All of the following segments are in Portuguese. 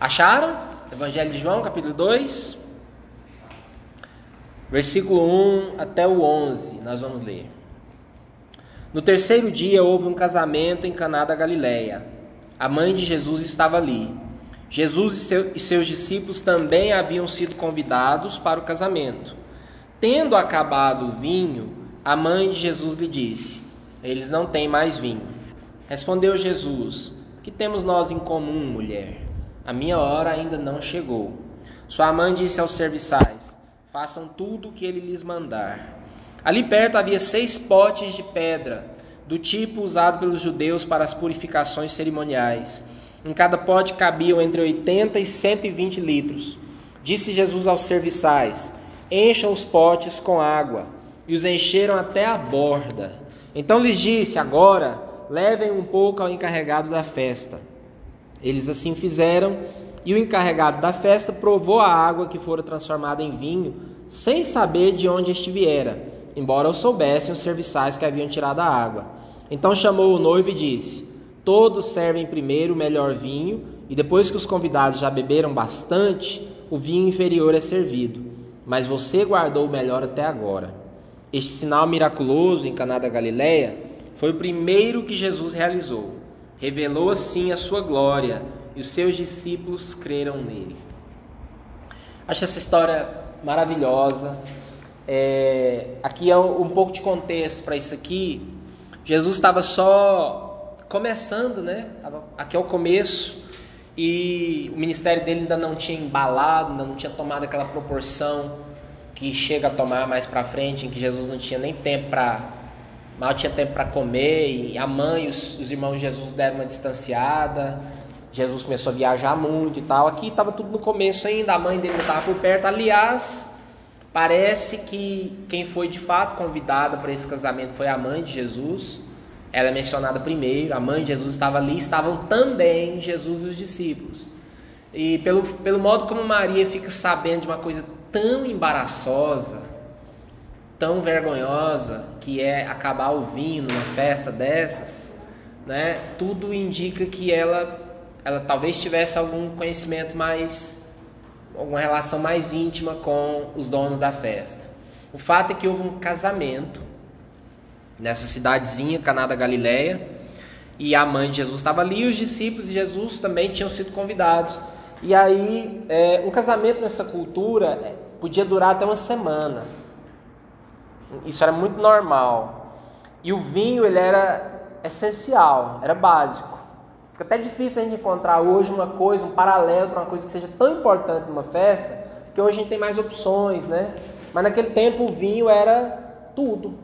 Acharam? Evangelho de João, capítulo 2, versículo 1 até o 11, nós vamos ler. No terceiro dia houve um casamento em Caná da Galileia. A mãe de Jesus estava ali. Jesus e seus discípulos também haviam sido convidados para o casamento. Tendo acabado o vinho, a mãe de Jesus lhe disse: Eles não têm mais vinho. Respondeu Jesus: Que temos nós em comum, mulher? A minha hora ainda não chegou. Sua mãe disse aos serviçais: Façam tudo o que ele lhes mandar. Ali perto havia seis potes de pedra, do tipo usado pelos judeus para as purificações cerimoniais. Em cada pote cabiam entre 80 e 120 litros. Disse Jesus aos serviçais: Encham os potes com água. E os encheram até a borda. Então lhes disse: Agora levem um pouco ao encarregado da festa. Eles assim fizeram, e o encarregado da festa provou a água que fora transformada em vinho, sem saber de onde este viera embora o soubessem os serviçais que haviam tirado a água. Então chamou o noivo e disse: Todos servem primeiro o melhor vinho, e depois que os convidados já beberam bastante, o vinho inferior é servido. Mas você guardou o melhor até agora. Este sinal miraculoso em Caná da Galileia foi o primeiro que Jesus realizou. Revelou assim a sua glória, e os seus discípulos creram nele. Acho essa história maravilhosa. É, aqui é um, um pouco de contexto para isso aqui. Jesus estava só começando, né? Aqui é o começo e o ministério dele ainda não tinha embalado, ainda não tinha tomado aquela proporção que chega a tomar mais para frente, em que Jesus não tinha nem tempo para mal tinha tempo para comer e a mãe, os, os irmãos de Jesus deram uma distanciada. Jesus começou a viajar muito e tal. Aqui estava tudo no começo ainda, a mãe dele não estava por perto. Aliás, Parece que quem foi de fato convidada para esse casamento foi a mãe de Jesus. Ela é mencionada primeiro, a mãe de Jesus estava ali, estavam também Jesus e os discípulos. E pelo, pelo modo como Maria fica sabendo de uma coisa tão embaraçosa, tão vergonhosa, que é acabar o vinho numa festa dessas, né? Tudo indica que ela, ela talvez tivesse algum conhecimento mais alguma relação mais íntima com os donos da festa. O fato é que houve um casamento nessa cidadezinha, Caná da Galileia, e a mãe de Jesus estava ali, e os discípulos de Jesus também tinham sido convidados. E aí, é, um casamento nessa cultura é, podia durar até uma semana. Isso era muito normal. E o vinho ele era essencial, era básico. Fica até difícil a gente encontrar hoje uma coisa, um paralelo para uma coisa que seja tão importante numa festa, que hoje a gente tem mais opções, né? Mas naquele tempo o vinho era tudo,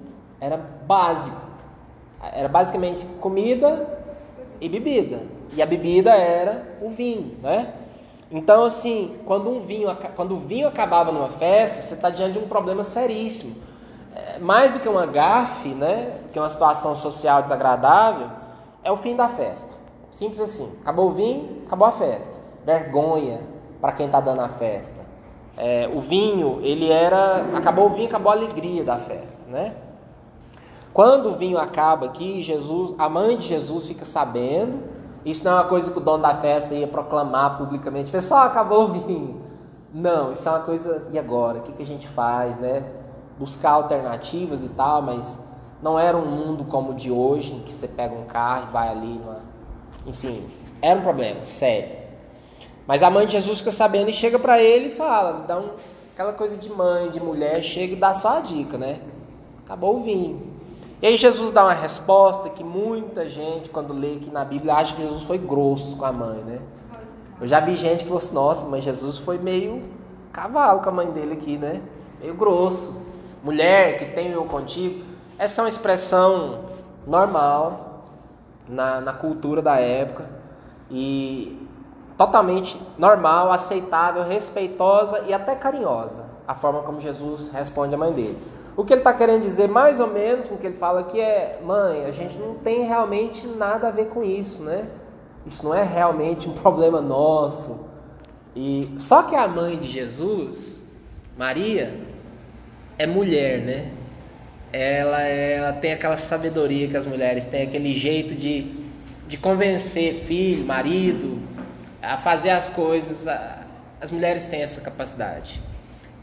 era básico. Era basicamente comida e bebida. E a bebida era o vinho, né? Então, assim, quando, um vinho, quando o vinho acabava numa festa, você está diante de um problema seríssimo. É, mais do que uma gafe, né? Que uma situação social desagradável, é o fim da festa. Simples assim. Acabou o vinho, acabou a festa. Vergonha para quem está dando a festa. É, o vinho, ele era. Acabou o vinho, acabou a alegria da festa, né? Quando o vinho acaba aqui, Jesus, a mãe de Jesus fica sabendo. Isso não é uma coisa que o dono da festa ia proclamar publicamente. Pessoal, acabou o vinho. Não, isso é uma coisa. E agora? O que, que a gente faz, né? Buscar alternativas e tal, mas não era um mundo como o de hoje, em que você pega um carro e vai ali enfim, era um problema sério. Mas a mãe de Jesus fica sabendo e chega para ele e fala, dá um, aquela coisa de mãe, de mulher, chega e dá só a dica, né? Acabou o vinho. E aí Jesus dá uma resposta que muita gente, quando lê aqui na Bíblia, acha que Jesus foi grosso com a mãe, né? Eu já vi gente que falou assim, nossa, mas Jesus foi meio cavalo com a mãe dele aqui, né? Meio grosso. Mulher que tem eu contigo. Essa é uma expressão normal na, na cultura da época e totalmente normal, aceitável, respeitosa e até carinhosa a forma como Jesus responde à mãe dele. O que ele está querendo dizer, mais ou menos, com o que ele fala aqui é: mãe, a gente não tem realmente nada a ver com isso, né? Isso não é realmente um problema nosso. E só que a mãe de Jesus, Maria, é mulher, né? ela, ela tem aquela sabedoria que as mulheres têm, aquele jeito de, de convencer filho, marido, a fazer as coisas. As mulheres têm essa capacidade.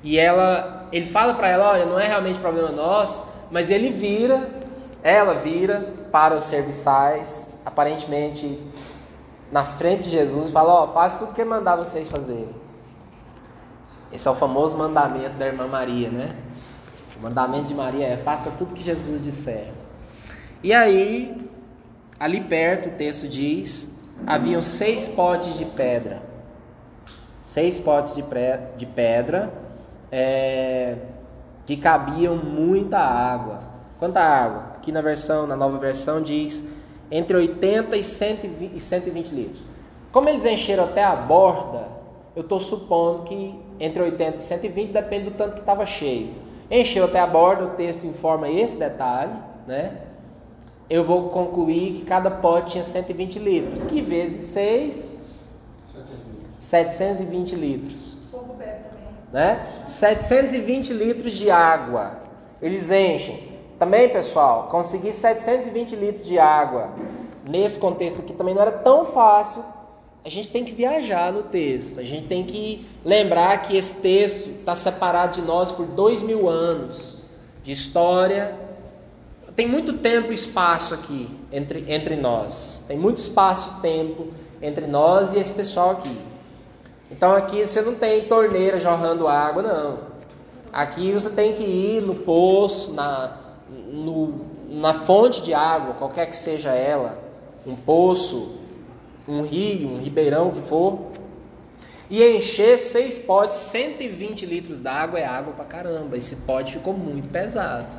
E ela, ele fala para ela, olha, não é realmente problema nosso, mas ele vira, ela vira para os serviçais, aparentemente na frente de Jesus e fala, ó, oh, faça tudo que mandar vocês fazerem. Esse é o famoso mandamento da irmã Maria, né? O mandamento de Maria é faça tudo que Jesus disser. E aí, ali perto, o texto diz, haviam seis potes de pedra. Seis potes de, de pedra é, que cabiam muita água. Quanta água? Aqui na versão, na nova versão diz entre 80 e 120, e 120 litros. Como eles encheram até a borda, eu estou supondo que entre 80 e 120 depende do tanto que estava cheio. Encheu até a borda, o texto informa esse detalhe, né? Eu vou concluir que cada pote tinha 120 litros, que vezes 6, 720 litros. Né? 720 litros de água. Eles enchem. Também, pessoal, conseguir 720 litros de água nesse contexto aqui também não era tão fácil. A gente tem que viajar no texto. A gente tem que lembrar que esse texto está separado de nós por dois mil anos de história. Tem muito tempo e espaço aqui entre, entre nós. Tem muito espaço e tempo entre nós e esse pessoal aqui. Então aqui você não tem torneira jorrando água, não. Aqui você tem que ir no poço, na, no, na fonte de água, qualquer que seja ela, um poço, um rio, um ribeirão que for, e encher seis potes, 120 litros d'água é água pra caramba. Esse pote ficou muito pesado,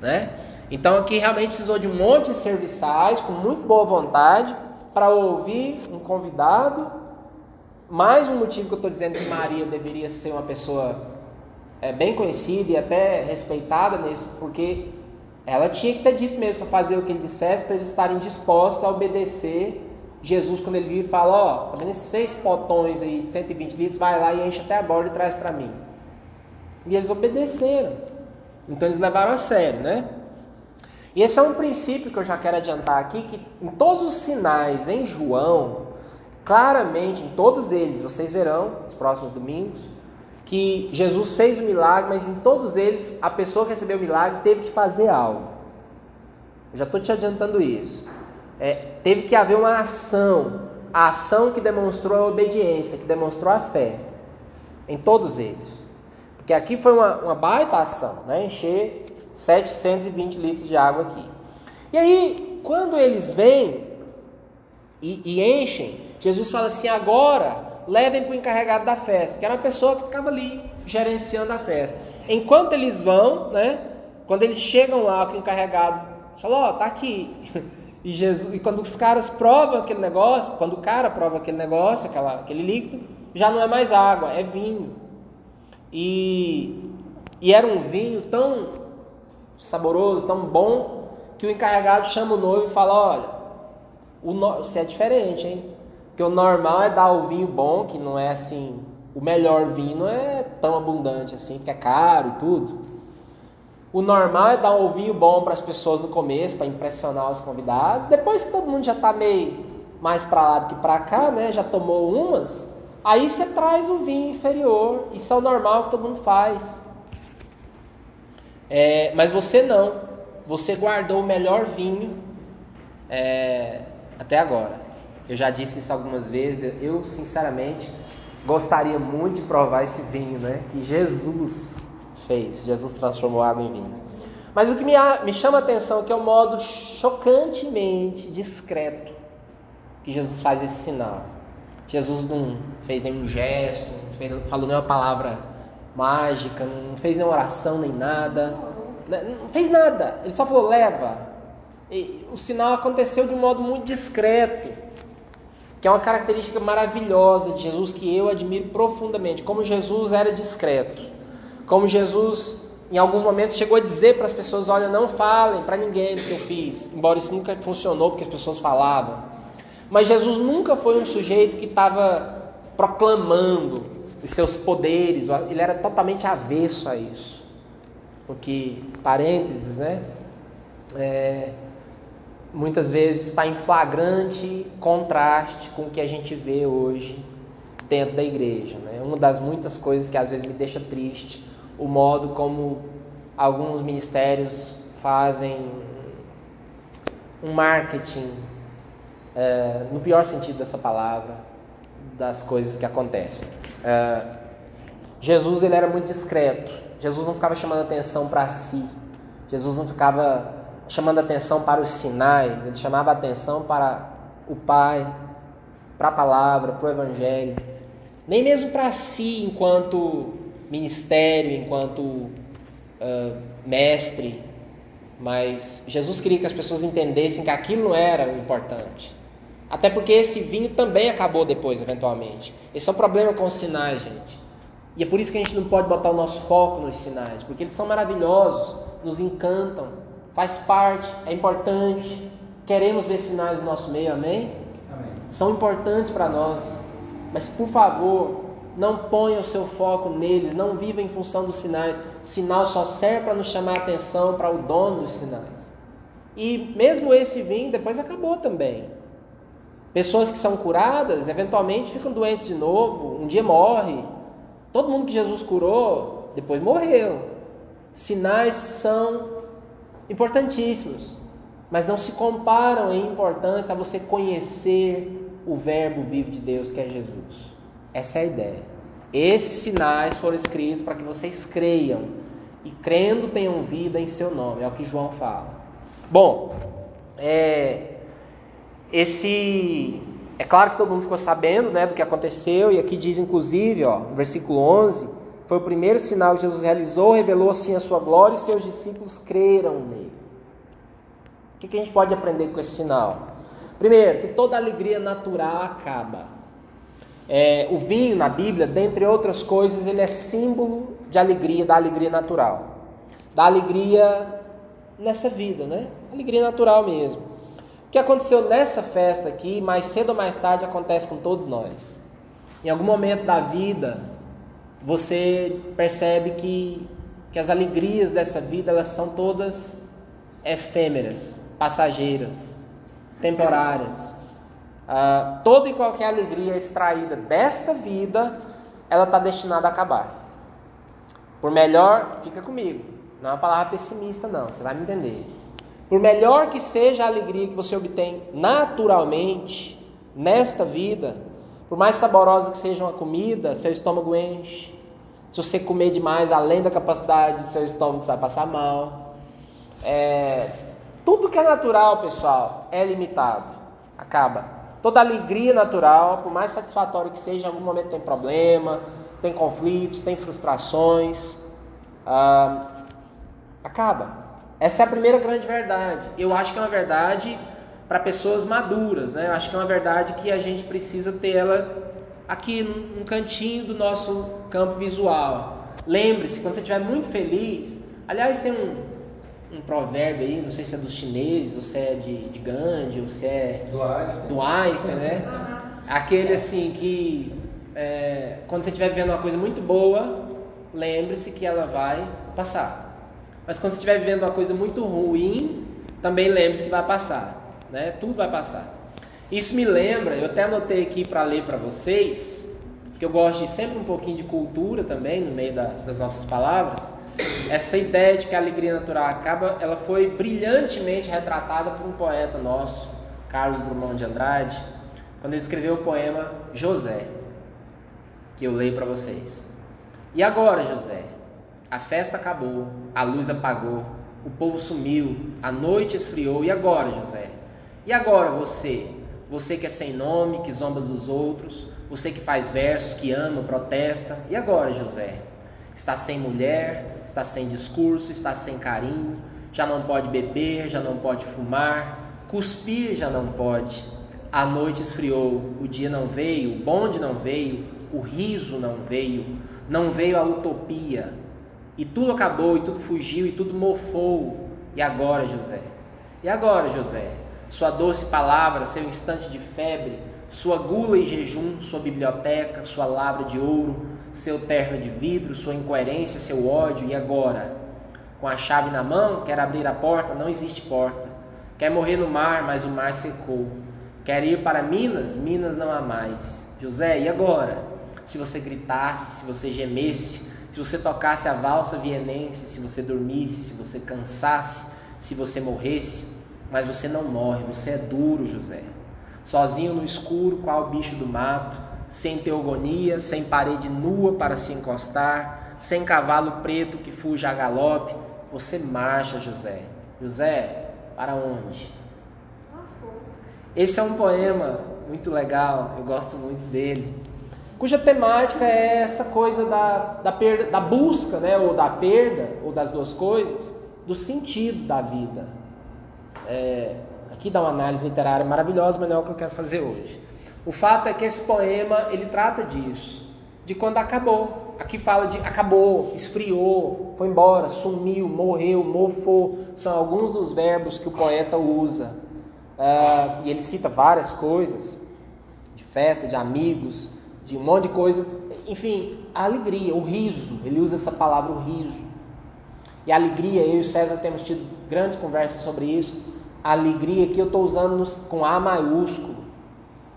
né? Então aqui realmente precisou de um monte de serviçais com muito boa vontade para ouvir um convidado. Mais um motivo que eu estou dizendo que Maria deveria ser uma pessoa é, bem conhecida e até respeitada nisso, porque ela tinha que ter dito mesmo para fazer o que ele dissesse, para eles estarem dispostos a obedecer Jesus quando ele vir e fala, ó, tá vendo esses seis potões aí de 120 litros, vai lá e enche até a borda e traz para mim. E eles obedeceram. Então eles levaram a sério, né? E esse é um princípio que eu já quero adiantar aqui, que em todos os sinais em João, claramente em todos eles, vocês verão nos próximos domingos, que Jesus fez o milagre, mas em todos eles a pessoa que recebeu o milagre teve que fazer algo. Eu já estou te adiantando isso. É, teve que haver uma ação, a ação que demonstrou a obediência, que demonstrou a fé. Em todos eles. Porque aqui foi uma, uma baita ação, né? encher 720 litros de água aqui. E aí, quando eles vêm e, e enchem, Jesus fala assim: agora levem para o encarregado da festa, que era uma pessoa que ficava ali gerenciando a festa. Enquanto eles vão, né? Quando eles chegam lá, o encarregado falou: Ó, oh, tá aqui. E, Jesus, e quando os caras provam aquele negócio, quando o cara prova aquele negócio, aquela, aquele líquido, já não é mais água, é vinho. E, e era um vinho tão saboroso, tão bom, que o encarregado chama o noivo e fala: Olha, o no... você é diferente, hein? Porque o normal é dar o vinho bom, que não é assim. O melhor vinho não é tão abundante assim, porque é caro e tudo. O normal é dar um vinho bom para as pessoas no começo, para impressionar os convidados. Depois que todo mundo já está meio mais para lá do que para cá, né? Já tomou umas. Aí você traz o vinho inferior. Isso é o normal que todo mundo faz. É, mas você não. Você guardou o melhor vinho é, até agora. Eu já disse isso algumas vezes. Eu, sinceramente, gostaria muito de provar esse vinho, né? Que Jesus fez. Jesus transformou água em vinho. Mas o que me, me chama a atenção é que é o modo chocantemente discreto que Jesus faz esse sinal. Jesus não fez nenhum gesto, não fez, falou nenhuma palavra mágica, não fez nenhuma oração nem nada. Né? Não fez nada. Ele só falou: leva. E o sinal aconteceu de um modo muito discreto que é uma característica maravilhosa de Jesus que eu admiro profundamente, como Jesus era discreto, como Jesus em alguns momentos chegou a dizer para as pessoas, olha, não falem para ninguém do que eu fiz, embora isso nunca funcionou porque as pessoas falavam. Mas Jesus nunca foi um sujeito que estava proclamando os seus poderes, ele era totalmente avesso a isso. Porque, parênteses, né? É, muitas vezes está em flagrante contraste com o que a gente vê hoje dentro da igreja. Né? Uma das muitas coisas que às vezes me deixa triste, o modo como alguns ministérios fazem um marketing, é, no pior sentido dessa palavra, das coisas que acontecem. É, Jesus ele era muito discreto. Jesus não ficava chamando atenção para si. Jesus não ficava chamando atenção para os sinais. Ele chamava atenção para o Pai, para a palavra, para o Evangelho. Nem mesmo para si, enquanto ministério, enquanto uh, mestre. Mas Jesus queria que as pessoas entendessem que aquilo não era o importante. Até porque esse vinho também acabou depois, eventualmente. Esse é o problema com os sinais, gente. E é por isso que a gente não pode botar o nosso foco nos sinais, porque eles são maravilhosos, nos encantam, faz parte, é importante. Queremos ver sinais no nosso meio, amém? amém. São importantes para nós. Mas por favor, não ponha o seu foco neles, não viva em função dos sinais. Sinal só serve para nos chamar a atenção para o dono dos sinais. E mesmo esse vinho depois acabou também. Pessoas que são curadas, eventualmente ficam doentes de novo, um dia morre. Todo mundo que Jesus curou, depois morreu. Sinais são importantíssimos, mas não se comparam em importância a você conhecer o Verbo vivo de Deus que é Jesus. Essa é a ideia. Esses sinais foram escritos para que vocês creiam e crendo tenham vida em seu nome. É o que João fala. Bom, é, esse é claro que todo mundo ficou sabendo, né, do que aconteceu e aqui diz inclusive, ó, no versículo 11, foi o primeiro sinal que Jesus realizou, revelou assim a sua glória e seus discípulos creram nele. O que a gente pode aprender com esse sinal? Primeiro, que toda alegria natural acaba. É, o vinho na Bíblia, dentre outras coisas, ele é símbolo de alegria, da alegria natural, da alegria nessa vida, né? Alegria natural mesmo. O que aconteceu nessa festa aqui, mais cedo ou mais tarde, acontece com todos nós. Em algum momento da vida, você percebe que, que as alegrias dessa vida elas são todas efêmeras, passageiras, temporárias. Ah, toda e qualquer alegria extraída desta vida, ela está destinada a acabar. Por melhor, fica comigo. Não é uma palavra pessimista, não. Você vai me entender. Por melhor que seja a alegria que você obtém naturalmente nesta vida, por mais saborosa que seja uma comida, seu estômago enche. Se você comer demais além da capacidade, seu estômago vai passar mal. É, tudo que é natural, pessoal, é limitado. Acaba. Toda alegria natural, por mais satisfatório que seja, em algum momento tem problema, tem conflitos, tem frustrações. Ah, acaba. Essa é a primeira grande verdade. Eu acho que é uma verdade para pessoas maduras, né? Eu acho que é uma verdade que a gente precisa ter ela aqui num cantinho do nosso campo visual. Lembre-se, quando você estiver muito feliz, aliás, tem um, um provérbio aí, não sei se é dos chineses, ou se é de, de Gandhi, ou se é do Einstein, do Einstein né? Aquele assim que é, quando você estiver vivendo uma coisa muito boa, lembre-se que ela vai passar. Mas quando você estiver vivendo uma coisa muito ruim, também lembre-se que vai passar, né? Tudo vai passar. Isso me lembra, eu até anotei aqui para ler para vocês, que eu gosto de sempre um pouquinho de cultura também no meio da, das nossas palavras. Essa ideia de que a alegria natural acaba, ela foi brilhantemente retratada por um poeta nosso, Carlos Drummond de Andrade, quando ele escreveu o poema José, que eu leio para vocês. E agora, José, a festa acabou, a luz apagou, o povo sumiu, a noite esfriou. E agora, José? E agora você? Você que é sem nome, que zomba dos outros, você que faz versos, que ama, protesta. E agora, José? Está sem mulher, está sem discurso, está sem carinho, já não pode beber, já não pode fumar, cuspir já não pode. A noite esfriou, o dia não veio, o bonde não veio, o riso não veio, não veio a utopia, e tudo acabou, e tudo fugiu, e tudo mofou. E agora, José? E agora, José? Sua doce palavra, seu instante de febre, sua gula e jejum, sua biblioteca, sua lavra de ouro, seu terno de vidro, sua incoerência, seu ódio, e agora? Com a chave na mão, quer abrir a porta, não existe porta. Quer morrer no mar, mas o mar secou. Quer ir para Minas? Minas não há mais. José, e agora? Se você gritasse, se você gemesse, se você tocasse a valsa vienense, se você dormisse, se você cansasse, se você morresse, mas você não morre, você é duro, José. Sozinho no escuro, qual bicho do mato, sem teogonia, sem parede nua para se encostar, sem cavalo preto que fuja a galope, você marcha, José. José, para onde? Esse é um poema muito legal, eu gosto muito dele, cuja temática é essa coisa da, da, perda, da busca, né, ou da perda, ou das duas coisas, do sentido da vida. É, aqui dá uma análise literária maravilhosa, mas não é o que eu quero fazer hoje. O fato é que esse poema ele trata disso, de quando acabou. Aqui fala de acabou, esfriou, foi embora, sumiu, morreu, mofou. São alguns dos verbos que o poeta usa. Uh, e ele cita várias coisas, de festa, de amigos, de um monte de coisa. Enfim, a alegria, o riso. Ele usa essa palavra, o riso. E a alegria, eu e o César temos tido grandes conversas sobre isso. A alegria que eu estou usando com A maiúsculo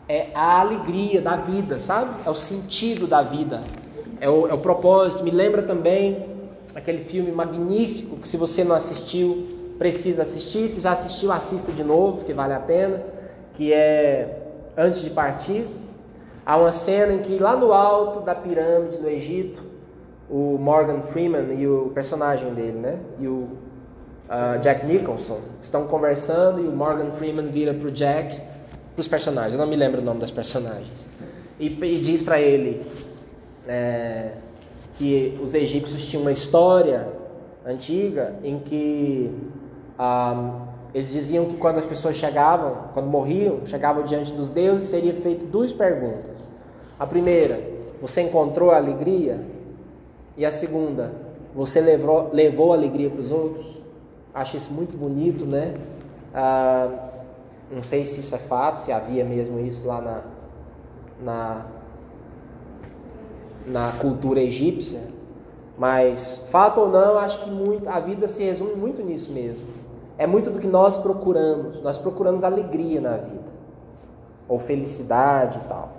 é a alegria da vida, sabe? É o sentido da vida, é o, é o propósito. Me lembra também aquele filme magnífico que, se você não assistiu, precisa assistir. Se já assistiu, assista de novo, que vale a pena. Que é Antes de Partir. Há uma cena em que, lá no alto da pirâmide no Egito, o Morgan Freeman e o personagem dele, né? E o uh, Jack Nicholson estão conversando e o Morgan Freeman vira para o Jack para os personagens, eu não me lembro o nome das personagens, e, e diz para ele é, que os egípcios tinham uma história antiga em que ah, eles diziam que quando as pessoas chegavam, quando morriam, chegavam diante dos deuses, seria feito duas perguntas. A primeira, você encontrou a alegria? E a segunda, você levou, levou alegria para os outros? Acho isso muito bonito, né? Ah, não sei se isso é fato, se havia mesmo isso lá na, na, na cultura egípcia, mas fato ou não, acho que muito, a vida se resume muito nisso mesmo. É muito do que nós procuramos. Nós procuramos alegria na vida, ou felicidade e tal.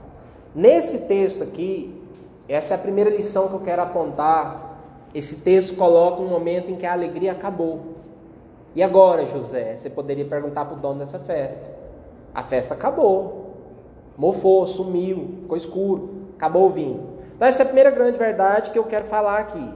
Nesse texto aqui, essa é a primeira lição que eu quero apontar. Esse texto coloca um momento em que a alegria acabou. E agora, José? Você poderia perguntar para o dono dessa festa. A festa acabou. Mofou, sumiu, ficou escuro, acabou o vinho. Então, essa é a primeira grande verdade que eu quero falar aqui.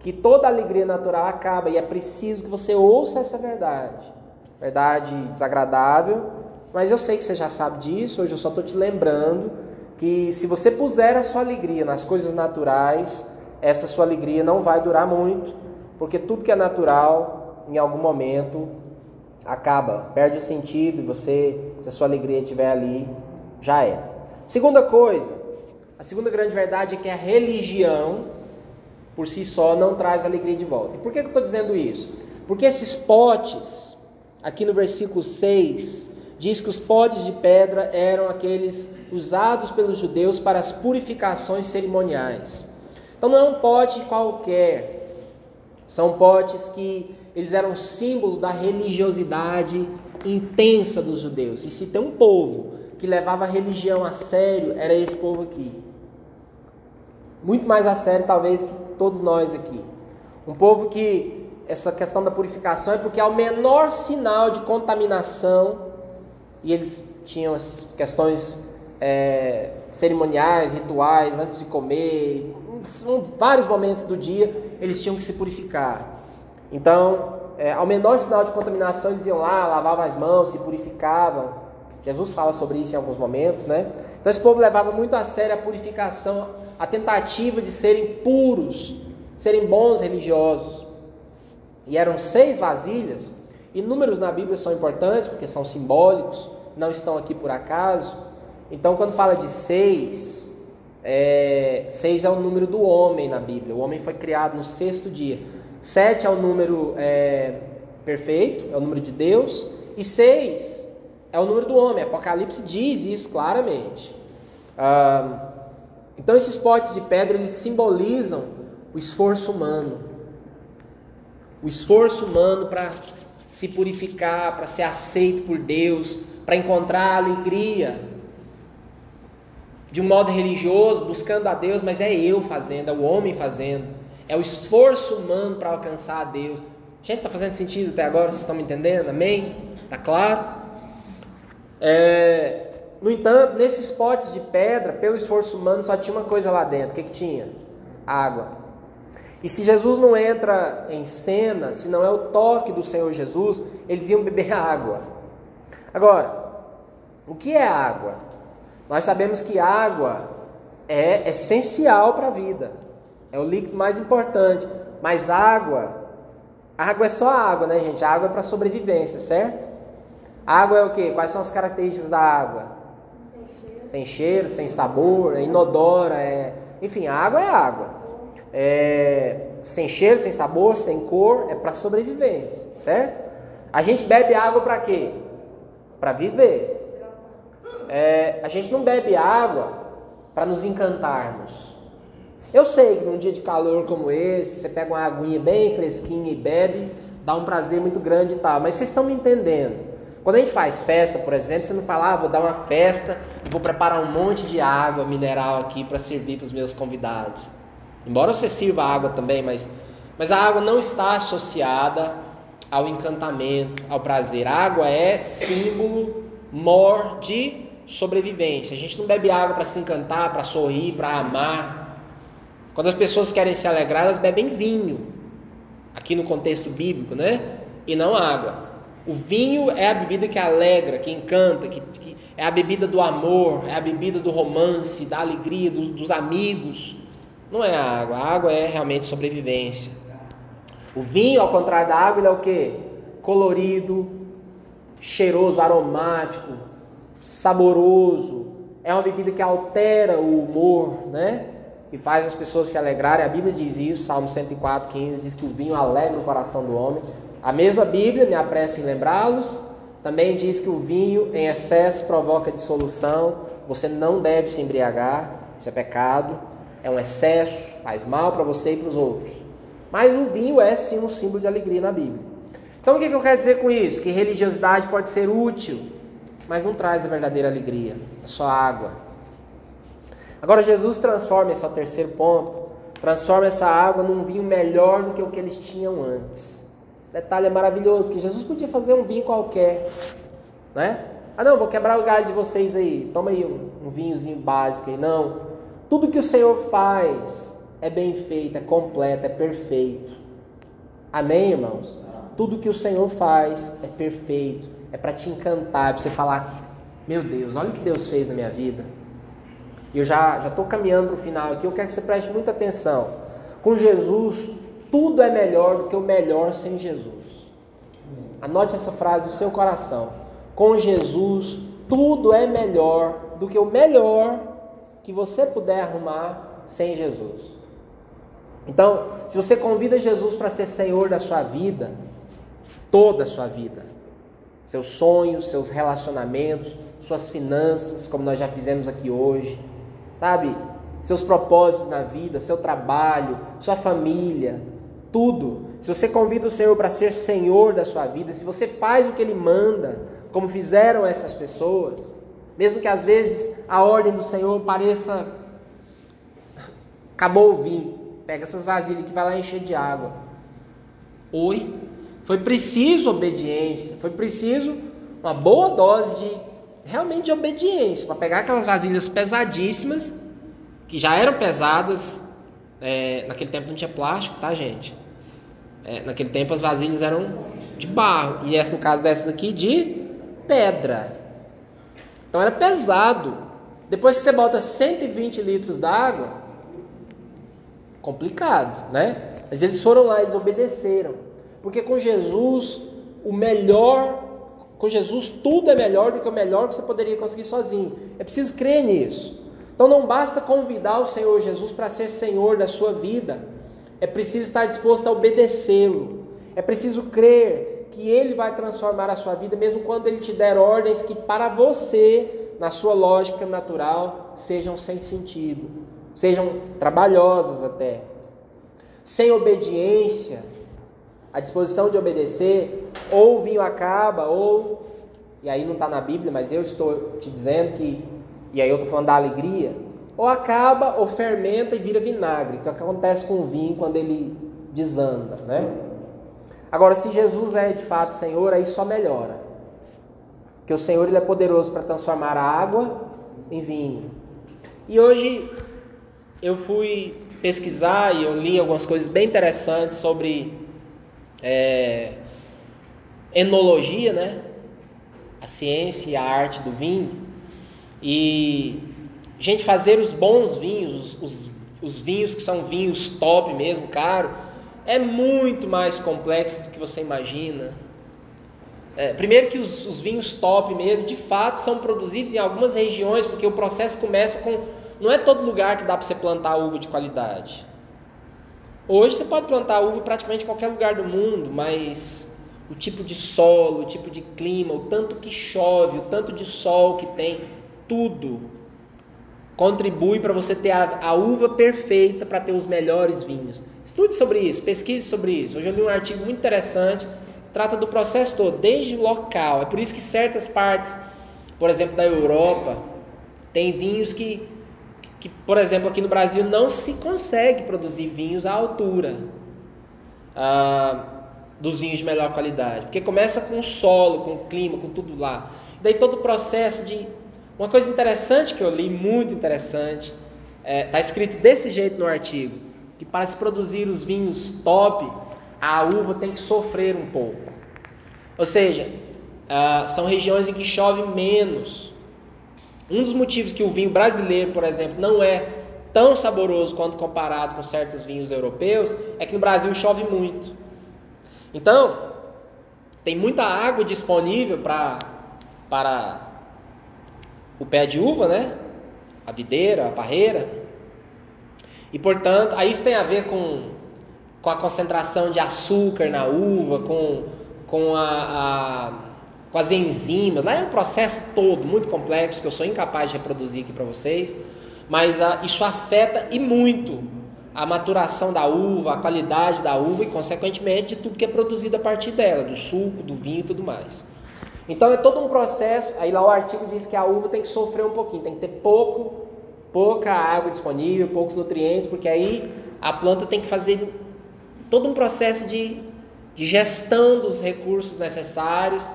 Que toda alegria natural acaba e é preciso que você ouça essa verdade. Verdade desagradável, mas eu sei que você já sabe disso. Hoje eu só estou te lembrando que se você puser a sua alegria nas coisas naturais, essa sua alegria não vai durar muito, porque tudo que é natural em algum momento acaba, perde o sentido e você, se a sua alegria estiver ali, já é. Segunda coisa, a segunda grande verdade é que a religião por si só não traz alegria de volta. E por que eu estou dizendo isso? Porque esses potes, aqui no versículo 6, diz que os potes de pedra eram aqueles usados pelos judeus para as purificações cerimoniais. Então não é um pote qualquer, são potes que eles eram símbolo da religiosidade intensa dos judeus. E se tem um povo que levava a religião a sério, era esse povo aqui. Muito mais a sério, talvez, que todos nós aqui. Um povo que essa questão da purificação é porque é o menor sinal de contaminação, e eles tinham as questões é, cerimoniais, rituais, antes de comer, vários momentos do dia, eles tinham que se purificar. Então, é, ao menor sinal de contaminação, eles iam lá, lavavam as mãos, se purificavam. Jesus fala sobre isso em alguns momentos, né? Então, esse povo levava muito a sério a purificação, a tentativa de serem puros, serem bons religiosos. E eram seis vasilhas, e números na Bíblia são importantes porque são simbólicos, não estão aqui por acaso. Então, quando fala de seis, é, seis é o número do homem na Bíblia. O homem foi criado no sexto dia. Sete é o número é, perfeito, é o número de Deus. E seis é o número do homem. Apocalipse diz isso claramente. Ah, então esses potes de pedra eles simbolizam o esforço humano. O esforço humano para se purificar, para ser aceito por Deus, para encontrar alegria. De um modo religioso, buscando a Deus, mas é eu fazendo, é o homem fazendo. É o esforço humano para alcançar a Deus. Gente, está fazendo sentido até agora? Vocês estão me entendendo? Amém? Está claro? É, no entanto, nesses potes de pedra, pelo esforço humano, só tinha uma coisa lá dentro. O que, que tinha? Água. E se Jesus não entra em cena, se não é o toque do Senhor Jesus, eles iam beber água. Agora, o que é água? Nós sabemos que água é essencial para a vida, é o líquido mais importante. Mas água, água é só água, né, gente? água é para sobrevivência, certo? Água é o que? Quais são as características da água? Sem cheiro, sem, cheiro, sem sabor, é inodora, é... enfim, a água é água é, sem cheiro, sem sabor, sem cor, é para sobrevivência, certo? A gente bebe água para quê? Para viver. É, a gente não bebe água para nos encantarmos. Eu sei que num dia de calor como esse, você pega uma aguinha bem fresquinha e bebe, dá um prazer muito grande e tal. Mas vocês estão me entendendo? Quando a gente faz festa, por exemplo, você não fala, ah, vou dar uma festa e vou preparar um monte de água mineral aqui para servir para os meus convidados. Embora você sirva água também, mas, mas a água não está associada ao encantamento, ao prazer. A água é símbolo mor de sobrevivência. A gente não bebe água para se encantar, para sorrir, para amar. Quando as pessoas querem se alegrar, elas bebem vinho. Aqui no contexto bíblico, né? E não água. O vinho é a bebida que alegra, que encanta, que, que é a bebida do amor, é a bebida do romance, da alegria, dos, dos amigos. Não é a água. A água é realmente sobrevivência. O vinho, ao contrário da água, ele é o que? Colorido, cheiroso, aromático, saboroso. É uma bebida que altera o humor, né? Que faz as pessoas se alegrarem. A Bíblia diz isso, Salmo 104, 15, diz que o vinho alegra o coração do homem. A mesma Bíblia, me apresso em lembrá-los, também diz que o vinho em excesso provoca dissolução. Você não deve se embriagar, isso é pecado é um excesso, faz mal para você e para os outros. Mas o vinho é sim um símbolo de alegria na Bíblia. Então o que eu quero dizer com isso? Que religiosidade pode ser útil, mas não traz a verdadeira alegria, é só água. Agora Jesus transforma, esse é o terceiro ponto, transforma essa água num vinho melhor do que o que eles tinham antes. Detalhe é maravilhoso, porque Jesus podia fazer um vinho qualquer, né? Ah não, vou quebrar o galho de vocês aí, toma aí um, um vinhozinho básico aí. Não, tudo que o Senhor faz é bem feito, é completo, é perfeito. Amém, irmãos? Tudo que o Senhor faz é perfeito, é para te encantar, para você falar: Meu Deus, olha o que Deus fez na minha vida. E eu já estou caminhando para o final aqui, eu quero que você preste muita atenção. Com Jesus, tudo é melhor do que o melhor sem Jesus. Anote essa frase no seu coração. Com Jesus, tudo é melhor do que o melhor que você puder arrumar sem Jesus. Então, se você convida Jesus para ser Senhor da sua vida, toda a sua vida, seus sonhos, seus relacionamentos, suas finanças, como nós já fizemos aqui hoje, sabe? Seus propósitos na vida, seu trabalho, sua família, tudo. Se você convida o Senhor para ser Senhor da sua vida, se você faz o que Ele manda, como fizeram essas pessoas, mesmo que às vezes a ordem do Senhor pareça. Acabou o vinho. Pega essas vasilhas que vai lá encher de água. Oi? Foi preciso obediência. Foi preciso uma boa dose de realmente de obediência para pegar aquelas vasilhas pesadíssimas que já eram pesadas. É, naquele tempo não tinha plástico, tá, gente? É, naquele tempo as vasilhas eram de barro e essa no caso dessas aqui de pedra. Então era pesado. Depois que você bota 120 litros d'água, complicado, né? Mas eles foram lá, eles obedeceram. Porque com Jesus, o melhor, com Jesus tudo é melhor do que o melhor que você poderia conseguir sozinho. É preciso crer nisso. Então não basta convidar o Senhor Jesus para ser Senhor da sua vida. É preciso estar disposto a obedecê-lo. É preciso crer que Ele vai transformar a sua vida, mesmo quando Ele te der ordens que para você, na sua lógica natural, sejam sem sentido, sejam trabalhosas até. Sem obediência, a disposição de obedecer, ou o vinho acaba, ou, e aí não está na Bíblia, mas eu estou te dizendo que, e aí eu estou falando da alegria, ou acaba, ou fermenta e vira vinagre, que é o que acontece com o vinho quando ele desanda, né? Agora, se Jesus é de fato Senhor, aí só melhora. Porque o Senhor ele é poderoso para transformar a água em vinho. E hoje eu fui pesquisar e eu li algumas coisas bem interessantes sobre é, enologia, né? A ciência e a arte do vinho. E, gente, fazer os bons vinhos, os, os, os vinhos que são vinhos top mesmo, caro, é muito mais complexo do que você imagina. É, primeiro que os, os, vinhos top mesmo, de fato, são produzidos em algumas regiões, porque o processo começa com. Não é todo lugar que dá para você plantar uva de qualidade. Hoje você pode plantar uva em praticamente qualquer lugar do mundo, mas o tipo de solo, o tipo de clima, o tanto que chove, o tanto de sol que tem, tudo contribui para você ter a, a uva perfeita para ter os melhores vinhos. Estude sobre isso, pesquise sobre isso. Hoje eu li um artigo muito interessante, trata do processo todo, desde o local. É por isso que certas partes, por exemplo, da Europa, tem vinhos que, que por exemplo, aqui no Brasil não se consegue produzir vinhos à altura ah, dos vinhos de melhor qualidade. Porque começa com o solo, com o clima, com tudo lá. Daí todo o processo de. Uma coisa interessante que eu li, muito interessante, está é, tá escrito desse jeito no artigo que para se produzir os vinhos top, a uva tem que sofrer um pouco. Ou seja, uh, são regiões em que chove menos. Um dos motivos que o vinho brasileiro, por exemplo, não é tão saboroso quanto comparado com certos vinhos europeus é que no Brasil chove muito. Então, tem muita água disponível pra, para o pé de uva, né? A videira, a parreira. E portanto, aí isso tem a ver com, com a concentração de açúcar na uva, com, com, a, a, com as enzimas. Lá é um processo todo muito complexo que eu sou incapaz de reproduzir aqui para vocês, mas a, isso afeta e muito a maturação da uva, a qualidade da uva e, consequentemente, de tudo que é produzido a partir dela, do suco, do vinho e tudo mais. Então é todo um processo. Aí lá o artigo diz que a uva tem que sofrer um pouquinho, tem que ter pouco pouca água disponível, poucos nutrientes, porque aí a planta tem que fazer todo um processo de, de gestão dos recursos necessários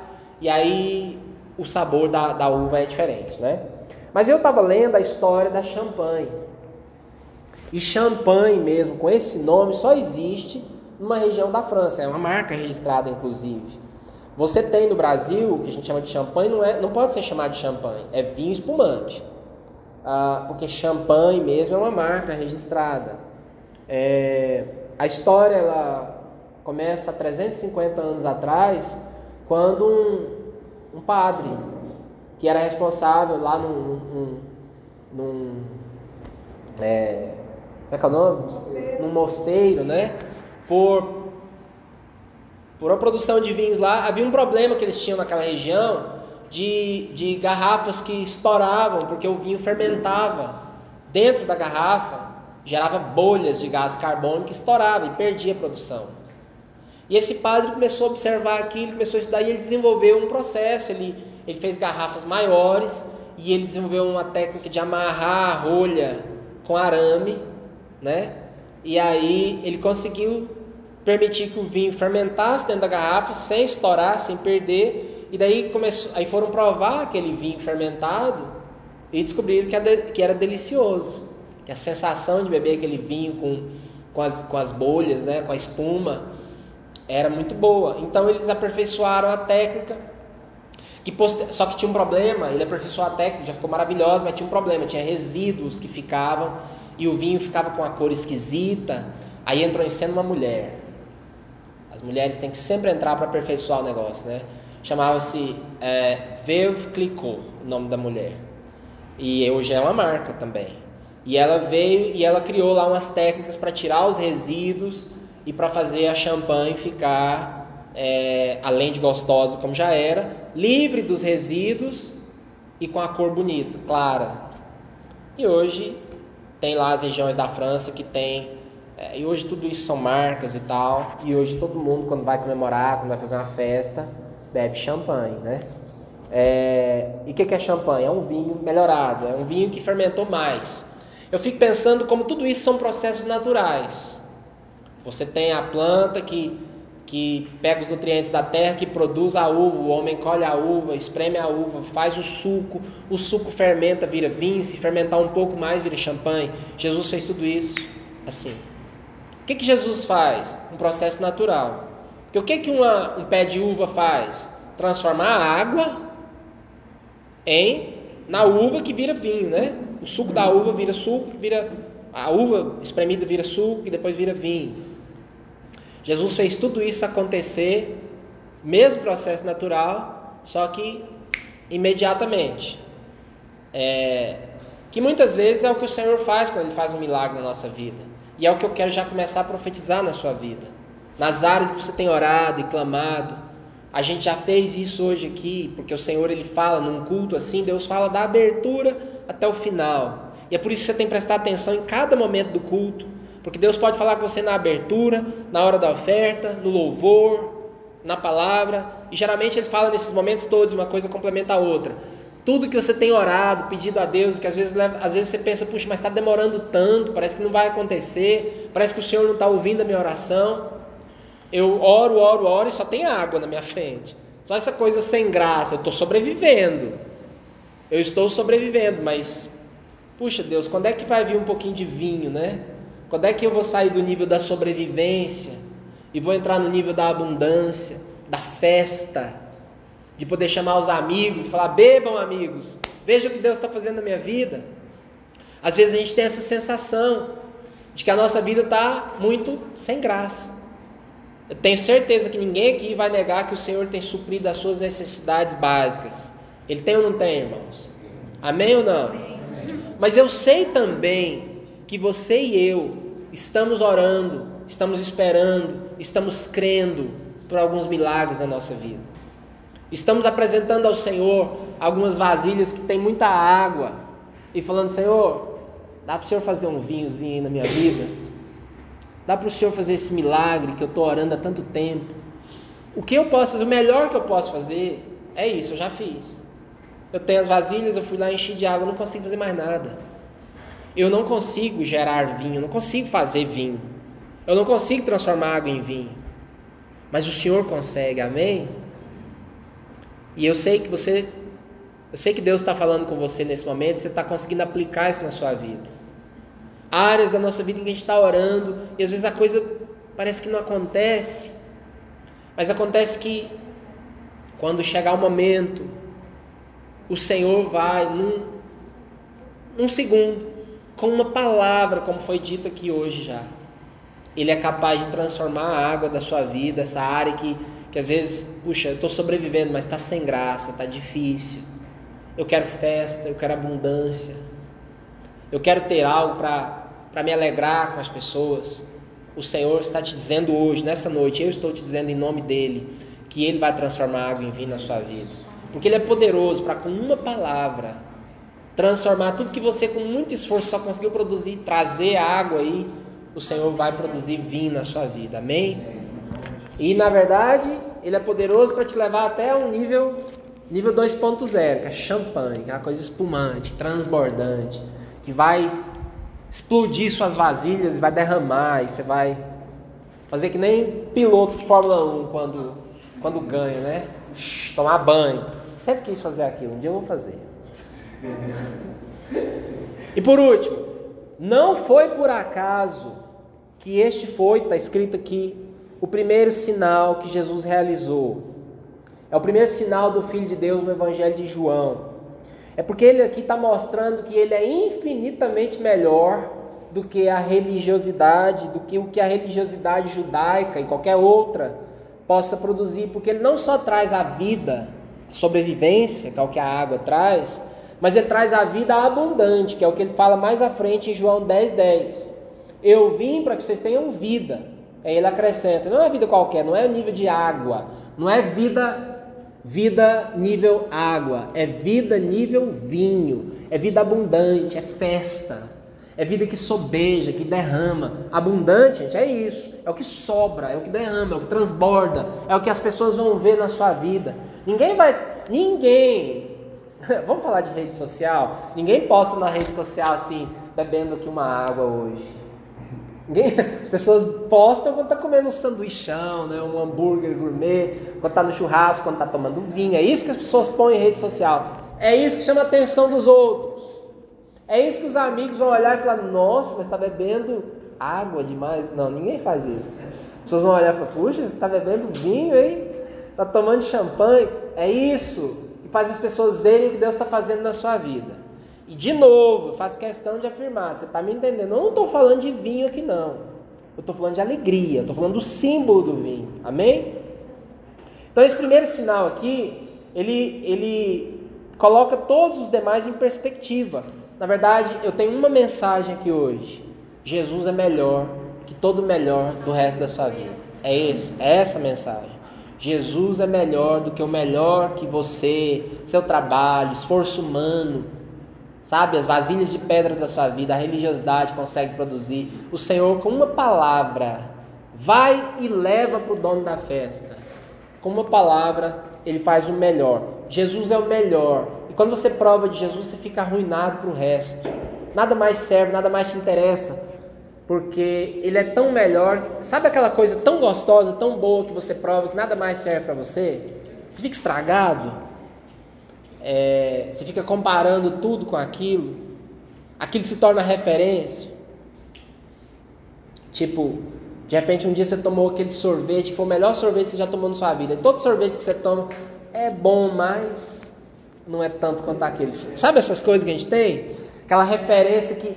e aí o sabor da, da uva é diferente, né? Mas eu estava lendo a história da champanhe. E champanhe mesmo, com esse nome, só existe numa região da França. É uma marca registrada, inclusive. Você tem no Brasil, o que a gente chama de champanhe, não, é, não pode ser chamado de champanhe, é vinho espumante ah, porque champanhe mesmo é uma marca registrada. É, a história ela começa há 350 anos atrás, quando um, um padre que era responsável lá num, num, num é, como é que é o nome? Mosteiro. Num mosteiro, né? Por, por uma produção de vinhos lá, havia um problema que eles tinham naquela região de, de garrafas que estouravam porque o vinho fermentava dentro da garrafa, gerava bolhas de gás carbônico que estourava e perdia a produção. E esse padre começou a observar aquilo, começou a estudar e ele desenvolveu um processo. Ele, ele fez garrafas maiores e ele desenvolveu uma técnica de amarrar a rolha com arame, né? E aí ele conseguiu permitir que o vinho fermentasse dentro da garrafa sem estourar, sem perder e daí começou, aí foram provar aquele vinho fermentado e descobriram que era, que era delicioso. Que a sensação de beber aquele vinho com, com, as, com as bolhas, né, com a espuma, era muito boa. Então eles aperfeiçoaram a técnica. Que. Só que tinha um problema, ele aperfeiçoou a técnica, já ficou maravilhosa, mas tinha um problema, tinha resíduos que ficavam e o vinho ficava com a cor esquisita. Aí entrou em cena uma mulher. As mulheres têm que sempre entrar para aperfeiçoar o negócio, né? chamava-se é, Veuve Clicquot, o nome da mulher. E hoje é uma marca também. E ela veio e ela criou lá umas técnicas para tirar os resíduos e para fazer a champanhe ficar, é, além de gostosa como já era, livre dos resíduos e com a cor bonita, clara. E hoje tem lá as regiões da França que tem É, e hoje tudo isso são marcas e tal. E hoje todo mundo, quando vai comemorar, quando vai fazer uma festa, bebe champanhe, né? É, e o que, que é champanhe? É um vinho melhorado, é um vinho que fermentou mais. Eu fico pensando como tudo isso são processos naturais. Você tem a planta que, que pega os nutrientes da terra, que produz a uva, o homem colhe a uva, espreme a uva, faz o suco, o suco fermenta, vira vinho, se fermentar um pouco mais, vira champanhe. Jesus fez tudo isso assim. O que, que Jesus faz? Um processo natural. Porque o que, que uma, um pé de uva faz? Transformar a água em na uva que vira vinho, né? O suco da uva vira suco, vira a uva espremida vira suco e depois vira vinho. Jesus fez tudo isso acontecer, mesmo processo natural, só que imediatamente. É, que muitas vezes é o que o Senhor faz quando Ele faz um milagre na nossa vida. E é o que eu quero já começar a profetizar na sua vida. Nas áreas que você tem orado e clamado. A gente já fez isso hoje aqui, porque o Senhor ele fala num culto assim, Deus fala da abertura até o final. E é por isso que você tem que prestar atenção em cada momento do culto, porque Deus pode falar com você na abertura, na hora da oferta, no louvor, na palavra, e geralmente ele fala nesses momentos todos, uma coisa complementa a outra. Tudo que você tem orado, pedido a Deus, que às vezes, às vezes você pensa, puxa, mas está demorando tanto, parece que não vai acontecer, parece que o Senhor não está ouvindo a minha oração. Eu oro, oro, oro e só tem água na minha frente. Só essa coisa sem graça. Eu estou sobrevivendo. Eu estou sobrevivendo, mas, puxa Deus, quando é que vai vir um pouquinho de vinho, né? Quando é que eu vou sair do nível da sobrevivência e vou entrar no nível da abundância, da festa, de poder chamar os amigos e falar: bebam, amigos, veja o que Deus está fazendo na minha vida. Às vezes a gente tem essa sensação de que a nossa vida está muito sem graça. Eu tenho certeza que ninguém aqui vai negar que o Senhor tem suprido as suas necessidades básicas. Ele tem ou não tem, irmãos? Amém ou não? Mas eu sei também que você e eu estamos orando, estamos esperando, estamos crendo por alguns milagres na nossa vida. Estamos apresentando ao Senhor algumas vasilhas que tem muita água e falando: Senhor, dá para o Senhor fazer um vinhozinho aí na minha vida? Dá para o Senhor fazer esse milagre que eu estou orando há tanto tempo. O que eu posso fazer, o melhor que eu posso fazer é isso, eu já fiz. Eu tenho as vasilhas, eu fui lá enchi de água, não consigo fazer mais nada. Eu não consigo gerar vinho, eu não consigo fazer vinho. Eu não consigo transformar água em vinho. Mas o Senhor consegue, amém? E eu sei que você, eu sei que Deus está falando com você nesse momento, você está conseguindo aplicar isso na sua vida áreas da nossa vida em que a gente está orando e às vezes a coisa parece que não acontece, mas acontece que quando chegar o momento, o Senhor vai num, num segundo, com uma palavra, como foi dito aqui hoje já. Ele é capaz de transformar a água da sua vida, essa área que, que às vezes, puxa, eu estou sobrevivendo, mas está sem graça, está difícil. Eu quero festa, eu quero abundância. Eu quero ter algo para me alegrar com as pessoas. O Senhor está te dizendo hoje, nessa noite, eu estou te dizendo em nome dele, que ele vai transformar água em vinho na sua vida. Porque ele é poderoso para com uma palavra transformar tudo que você com muito esforço só conseguiu produzir, trazer água aí, o Senhor vai produzir vinho na sua vida. Amém? E na verdade, ele é poderoso para te levar até um nível nível 2.0, que é champanhe, que é uma coisa espumante, transbordante, que vai explodir suas vasilhas vai derramar, e você vai fazer que nem piloto de Fórmula 1 quando, quando ganha, né? Tomar banho. Sempre quis fazer aquilo, um dia eu vou fazer. E por último, não foi por acaso que este foi, está escrito aqui, o primeiro sinal que Jesus realizou. É o primeiro sinal do Filho de Deus no Evangelho de João. É porque ele aqui está mostrando que ele é infinitamente melhor do que a religiosidade, do que o que a religiosidade judaica e qualquer outra possa produzir, porque ele não só traz a vida, a sobrevivência, que é o que a água traz, mas ele traz a vida abundante, que é o que ele fala mais à frente em João 10, 10. Eu vim para que vocês tenham vida. Aí ele acrescenta, não é vida qualquer, não é nível de água, não é vida Vida nível água, é vida nível vinho, é vida abundante, é festa. É vida que sobeja, que derrama. Abundante, gente, é isso. É o que sobra, é o que derrama, é o que transborda, é o que as pessoas vão ver na sua vida. Ninguém vai. Ninguém. Vamos falar de rede social? Ninguém posta na rede social assim, bebendo aqui uma água hoje. Ninguém, as pessoas postam quando está comendo um sanduichão, né, um hambúrguer gourmet, quando está no churrasco, quando está tomando vinho. É isso que as pessoas põem em rede social. É isso que chama a atenção dos outros. É isso que os amigos vão olhar e falar: Nossa, mas está bebendo água demais. Não, ninguém faz isso. As pessoas vão olhar e falar: Puxa, você está bebendo vinho, hein? Está tomando champanhe. É isso faz as pessoas verem o que Deus está fazendo na sua vida. E de novo, eu faço questão de afirmar: você está me entendendo? Eu não estou falando de vinho aqui, não. Eu estou falando de alegria, estou falando do símbolo do vinho. Amém? Então, esse primeiro sinal aqui, ele, ele coloca todos os demais em perspectiva. Na verdade, eu tenho uma mensagem aqui hoje. Jesus é melhor que todo melhor do resto da sua vida. É isso, é essa a mensagem. Jesus é melhor do que o melhor que você, seu trabalho, esforço humano, sabe, as vasilhas de pedra da sua vida, a religiosidade consegue produzir. O Senhor, com uma palavra, vai e leva para o dono da festa. Com uma palavra, ele faz o melhor. Jesus é o melhor. E quando você prova de Jesus, você fica arruinado para o resto. Nada mais serve, nada mais te interessa. Porque ele é tão melhor. Sabe aquela coisa tão gostosa, tão boa que você prova que nada mais serve para você? Você fica estragado. É, você fica comparando tudo com aquilo. Aquilo se torna referência. Tipo, de repente um dia você tomou aquele sorvete, que foi o melhor sorvete que você já tomou na sua vida. E todo sorvete que você toma é bom, mas não é tanto quanto aqueles. Sabe essas coisas que a gente tem? Aquela referência que,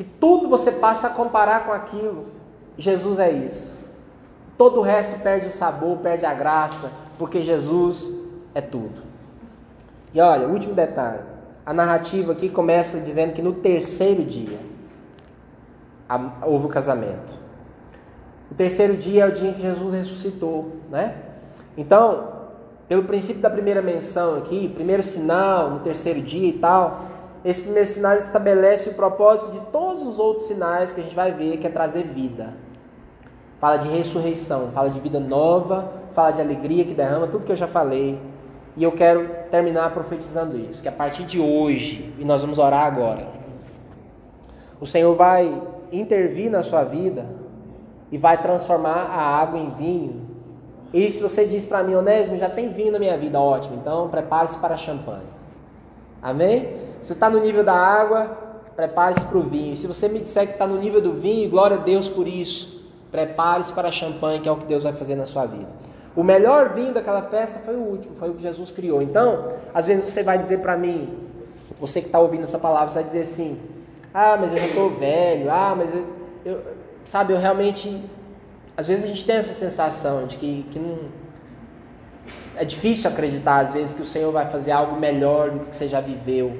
que tudo você passa a comparar com aquilo. Jesus é isso. Todo o resto perde o sabor, perde a graça, porque Jesus é tudo. E olha, último detalhe. A narrativa aqui começa dizendo que no terceiro dia houve o casamento. O terceiro dia é o dia em que Jesus ressuscitou, né? Então, pelo princípio da primeira menção aqui, primeiro sinal, no terceiro dia e tal, esse primeiro sinal estabelece o propósito de todos os outros sinais que a gente vai ver, que é trazer vida. Fala de ressurreição, fala de vida nova, fala de alegria que derrama, tudo que eu já falei. E eu quero terminar profetizando isso, que a partir de hoje, e nós vamos orar agora, o Senhor vai intervir na sua vida e vai transformar a água em vinho e se você diz para mim, Onésimo, já tem vinho na minha vida, ótimo, então prepare-se para champanhe. Amém? Você está no nível da água, prepare-se para o vinho. Se você me disser que está no nível do vinho, glória a Deus por isso. Prepare-se para champanhe, que é o que Deus vai fazer na sua vida. O melhor vinho daquela festa foi o último, foi o que Jesus criou. Então, às vezes você vai dizer para mim, você que está ouvindo essa palavra, você vai dizer assim: Ah, mas eu já estou velho, ah, mas eu, eu, sabe, eu realmente às vezes a gente tem essa sensação de que, que não. É difícil acreditar, às vezes, que o Senhor vai fazer algo melhor do que você já viveu.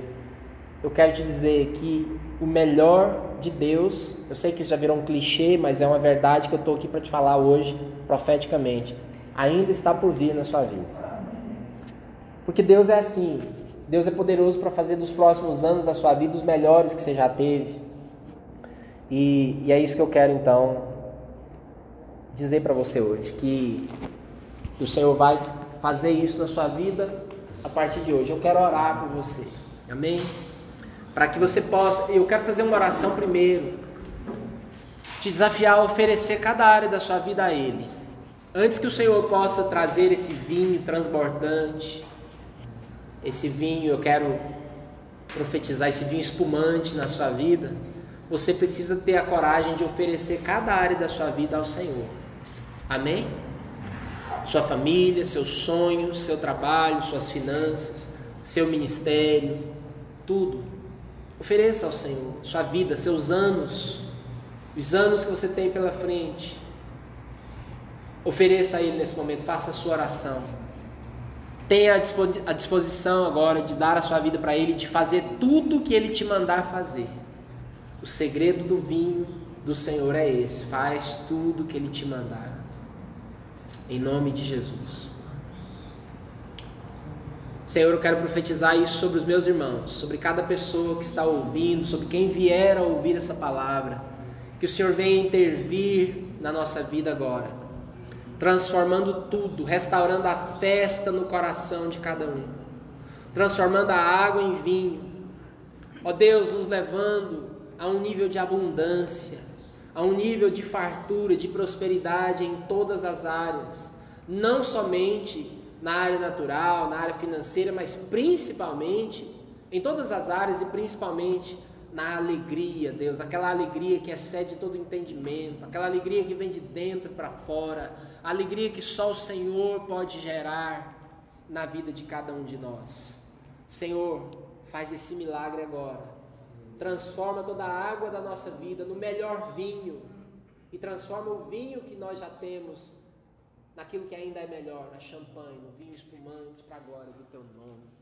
Eu quero te dizer que o melhor de Deus, eu sei que isso já virou um clichê, mas é uma verdade que eu estou aqui para te falar hoje, profeticamente, ainda está por vir na sua vida. Porque Deus é assim. Deus é poderoso para fazer dos próximos anos da sua vida os melhores que você já teve. E, e é isso que eu quero então dizer para você hoje que o Senhor vai fazer isso na sua vida a partir de hoje. Eu quero orar por você. Amém? Para que você possa, eu quero fazer uma oração primeiro. Te desafiar a oferecer cada área da sua vida a ele. Antes que o Senhor possa trazer esse vinho transbordante, esse vinho, eu quero profetizar esse vinho espumante na sua vida, você precisa ter a coragem de oferecer cada área da sua vida ao Senhor. Amém? Sua família, seus sonhos, seu trabalho, suas finanças, seu ministério, tudo. Ofereça ao Senhor sua vida, seus anos, os anos que você tem pela frente. Ofereça a Ele nesse momento, faça a sua oração. Tenha a disposição agora de dar a sua vida para Ele, de fazer tudo o que Ele te mandar fazer. O segredo do vinho do Senhor é esse: faz tudo o que Ele te mandar. Em nome de Jesus. Senhor, eu quero profetizar isso sobre os meus irmãos, sobre cada pessoa que está ouvindo, sobre quem vier a ouvir essa palavra. Que o Senhor venha intervir na nossa vida agora, transformando tudo, restaurando a festa no coração de cada um, transformando a água em vinho. Ó Deus, nos levando a um nível de abundância, a um nível de fartura, de prosperidade em todas as áreas, não somente na área natural, na área financeira, mas principalmente em todas as áreas e principalmente na alegria, Deus, aquela alegria que excede todo entendimento, aquela alegria que vem de dentro para fora, a alegria que só o Senhor pode gerar na vida de cada um de nós. Senhor, faz esse milagre agora. Transforma toda a água da nossa vida no melhor vinho e transforma o vinho que nós já temos naquilo que ainda é melhor, na champanhe, no vinho espumante para agora do teu nome.